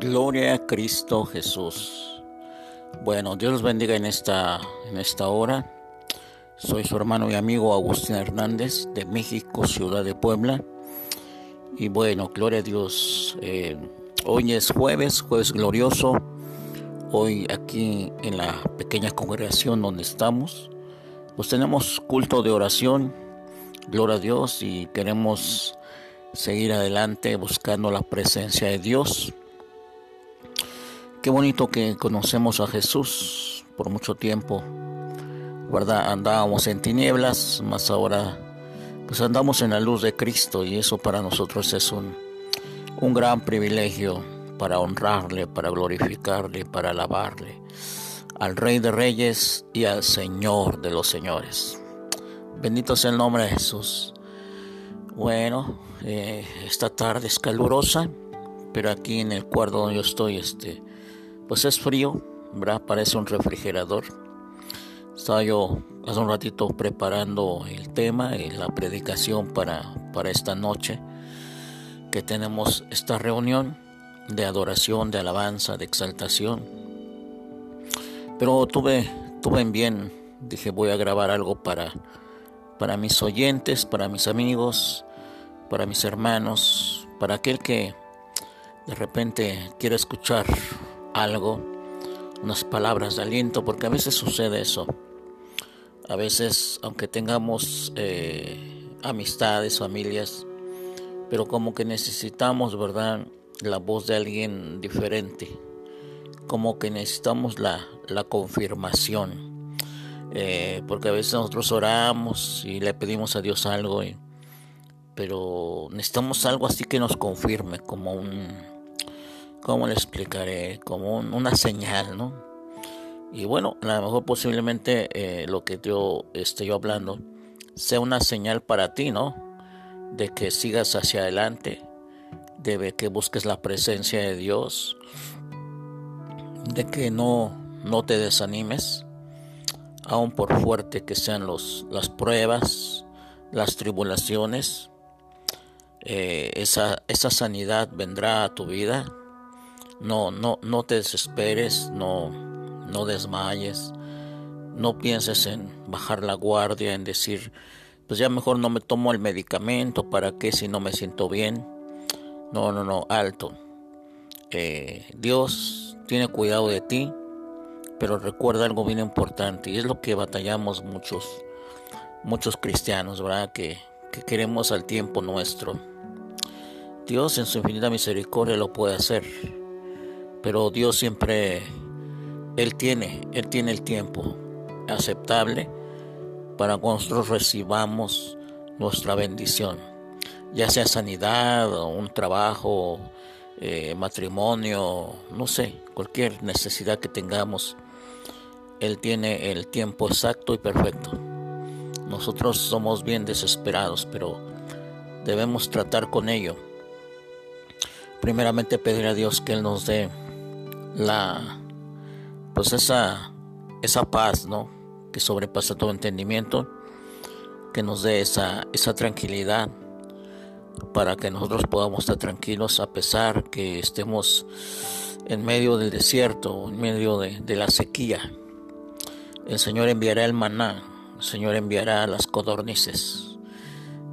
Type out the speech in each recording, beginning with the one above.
Gloria a Cristo Jesús. Bueno, Dios los bendiga en esta, en esta hora. Soy su hermano y amigo Agustín Hernández de México, Ciudad de Puebla. Y bueno, gloria a Dios. Eh, hoy es jueves, jueves glorioso. Hoy aquí en la pequeña congregación donde estamos, pues tenemos culto de oración. Gloria a Dios y queremos seguir adelante buscando la presencia de Dios. Qué bonito que conocemos a Jesús por mucho tiempo, ¿verdad? Andábamos en tinieblas, más ahora pues andamos en la luz de Cristo y eso para nosotros es un, un gran privilegio para honrarle, para glorificarle, para alabarle al Rey de Reyes y al Señor de los Señores. Bendito sea el nombre de Jesús. Bueno, eh, esta tarde es calurosa, pero aquí en el cuarto donde yo estoy, este, pues es frío, ¿verdad? Parece un refrigerador. Estaba yo hace un ratito preparando el tema y la predicación para, para esta noche, que tenemos esta reunión de adoración, de alabanza, de exaltación. Pero tuve, tuve en bien, dije voy a grabar algo para, para mis oyentes, para mis amigos, para mis hermanos, para aquel que de repente quiere escuchar algo, unas palabras de aliento, porque a veces sucede eso. A veces, aunque tengamos eh, amistades, familias, pero como que necesitamos, ¿verdad? La voz de alguien diferente. Como que necesitamos la, la confirmación. Eh, porque a veces nosotros oramos y le pedimos a Dios algo, pero necesitamos algo así que nos confirme, como un, ¿cómo le explicaré? Como una señal, ¿no? Y bueno, a lo mejor posiblemente eh, lo que yo estoy hablando sea una señal para ti, ¿no? De que sigas hacia adelante, de que busques la presencia de Dios, de que no, no te desanimes, aun por fuerte que sean los, las pruebas, las tribulaciones, eh, esa, esa sanidad vendrá a tu vida no, no, no te desesperes, no, no desmayes, no pienses en bajar la guardia, en decir, pues ya mejor no me tomo el medicamento, ¿para qué si no me siento bien? No, no, no, alto. Eh, Dios tiene cuidado de ti, pero recuerda algo bien importante, y es lo que batallamos muchos, muchos cristianos, ¿verdad? Que, que queremos al tiempo nuestro. Dios en su infinita misericordia lo puede hacer pero Dios siempre, Él tiene, Él tiene el tiempo aceptable para que nosotros recibamos nuestra bendición, ya sea sanidad, un trabajo, eh, matrimonio, no sé, cualquier necesidad que tengamos, Él tiene el tiempo exacto y perfecto. Nosotros somos bien desesperados, pero debemos tratar con ello. Primeramente pedir a Dios que Él nos dé la pues esa esa paz, ¿no? que sobrepasa todo entendimiento, que nos dé esa esa tranquilidad para que nosotros podamos estar tranquilos a pesar que estemos en medio del desierto, en medio de, de la sequía. El Señor enviará el maná, el Señor enviará las codornices.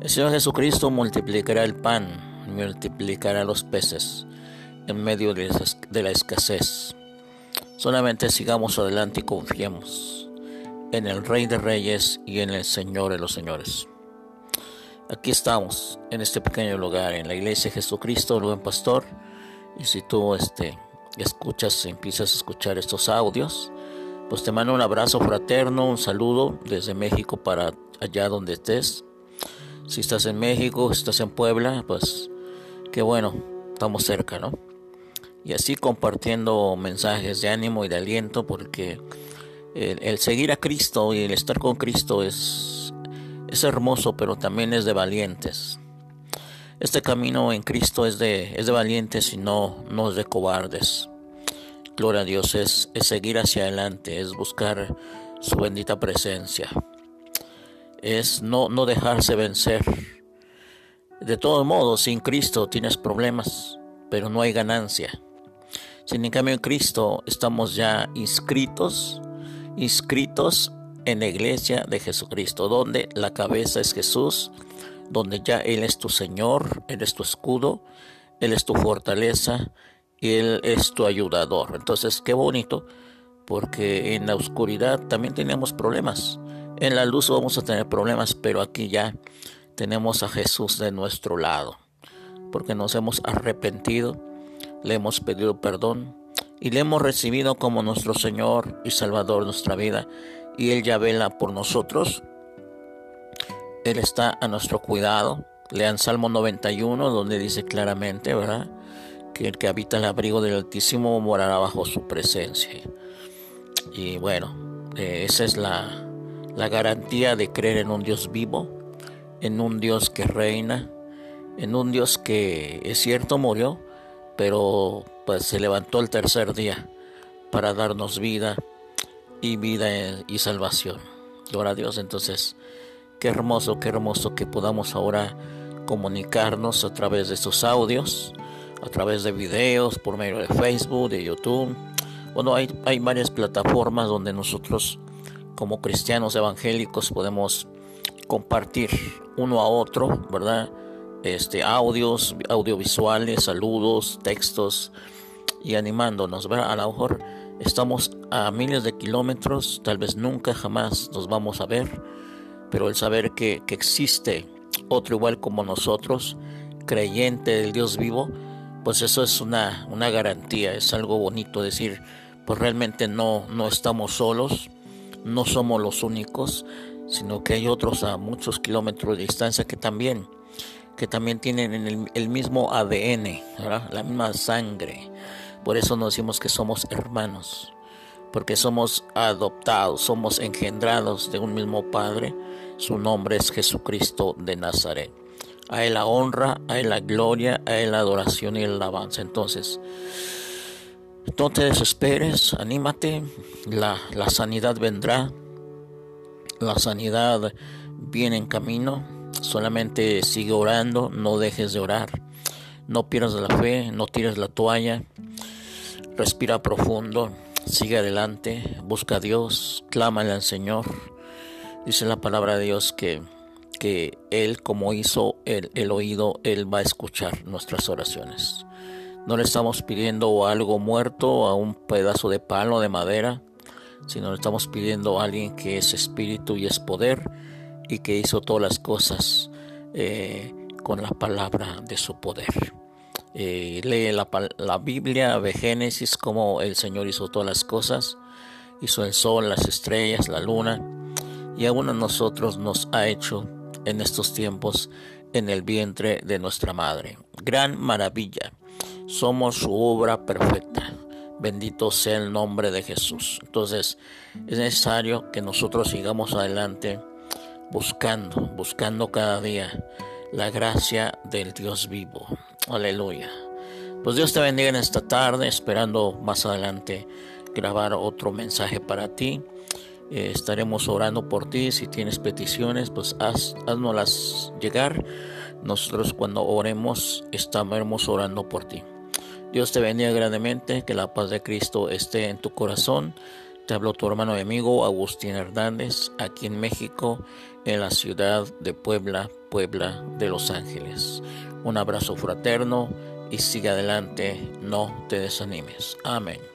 El Señor Jesucristo multiplicará el pan, multiplicará los peces en medio de, la escasez. Solamente sigamos adelante y confiemos en el Rey de Reyes y en el Señor de los Señores. Aquí estamos, en este pequeño lugar, en la iglesia de Jesucristo, el buen pastor. Y si tú este, escuchas, empiezas a escuchar estos audios, pues te mando un abrazo fraterno, un saludo desde México para allá donde estés. Si estás en México, si estás en Puebla, pues qué bueno, estamos cerca, ¿no? Y así compartiendo mensajes de ánimo y de aliento porque el, seguir a Cristo y el estar con Cristo es, es hermoso pero también es de valientes. Este camino en Cristo es de, es de valientes y no, no es de cobardes. Gloria a Dios, es, es seguir hacia adelante, es buscar su bendita presencia, es no, no dejarse vencer. De todos modos, sin Cristo tienes problemas, pero no hay ganancia. Sin en cambio en Cristo estamos ya inscritos, inscritos en la iglesia de Jesucristo, donde la cabeza es Jesús, donde ya Él es tu Señor, Él es tu escudo, Él es tu fortaleza y Él es tu ayudador. Entonces, qué bonito, porque en la oscuridad también tenemos problemas. En la luz vamos a tener problemas, pero aquí ya tenemos a Jesús de nuestro lado, porque nos hemos arrepentido, le hemos pedido perdón y le hemos recibido como nuestro Señor y Salvador de nuestra vida, y Él ya vela por nosotros él está a nuestro cuidado. Lean Salmo 91, donde dice claramente, ¿verdad? Que el que habita el abrigo del Altísimo morará bajo su presencia. Y bueno, eh, esa es la, la garantía de creer en un Dios vivo, en un Dios que reina, en un Dios que es cierto murió, pero pues se levantó el tercer día para darnos vida y vida y salvación. Gloria a Dios, entonces Qué hermoso, qué hermoso que podamos ahora comunicarnos a través de estos audios, a través de videos, por medio de Facebook, de YouTube. Bueno, hay, hay varias plataformas donde nosotros como cristianos evangélicos podemos compartir uno a otro, ¿verdad? Este, audios, audiovisuales, saludos, textos y animándonos, ¿verdad? A lo mejor estamos a miles de kilómetros, tal vez nunca jamás nos vamos a ver, pero el saber que, existe otro igual como nosotros, creyente del Dios vivo, pues eso es una, una garantía, es algo bonito decir, pues realmente no, no estamos solos, no somos los únicos, sino que hay otros a muchos kilómetros de distancia que también, que también tienen el, el mismo ADN, la misma sangre. Por eso nos decimos que somos hermanos porque somos adoptados, somos engendrados de un mismo Padre. Su nombre es Jesucristo de Nazaret. A Él la honra, a Él la gloria, a Él la adoración y el alabanza. Entonces, no te desesperes, anímate, la, la sanidad vendrá, la sanidad viene en camino, solamente sigue orando, no dejes de orar, no pierdas la fe, no tires la toalla, respira profundo, Sigue adelante, busca a Dios, clámale al Señor. Dice la palabra de Dios que, que Él, como hizo el, el oído, Él va a escuchar nuestras oraciones. No le estamos pidiendo algo muerto, a un pedazo de palo de madera, sino le estamos pidiendo a alguien que es espíritu y es poder y que hizo todas las cosas eh, con la palabra de su poder. Eh, lee la, la, Biblia, ve Génesis, cómo el Señor hizo todas las cosas, hizo el sol, las estrellas, la luna, y aún a nosotros nos ha hecho en estos tiempos en el vientre de nuestra madre. Gran maravilla, somos su obra perfecta. Bendito sea el nombre de Jesús. Entonces es necesario que nosotros sigamos adelante buscando, buscando cada día la gracia del Dios vivo. Aleluya. Pues Dios te bendiga en esta tarde, esperando más adelante grabar otro mensaje para ti. Eh, estaremos orando por ti. Si tienes peticiones, pues haz, haznoslas llegar. Nosotros cuando oremos estaremos orando por ti. Dios te bendiga grandemente, que la paz de Cristo esté en tu corazón. Te habló tu hermano y amigo Agustín Hernández, aquí en México, en la ciudad de Puebla, Puebla de Los Ángeles. Un abrazo fraterno y sigue adelante, no te desanimes. Amén.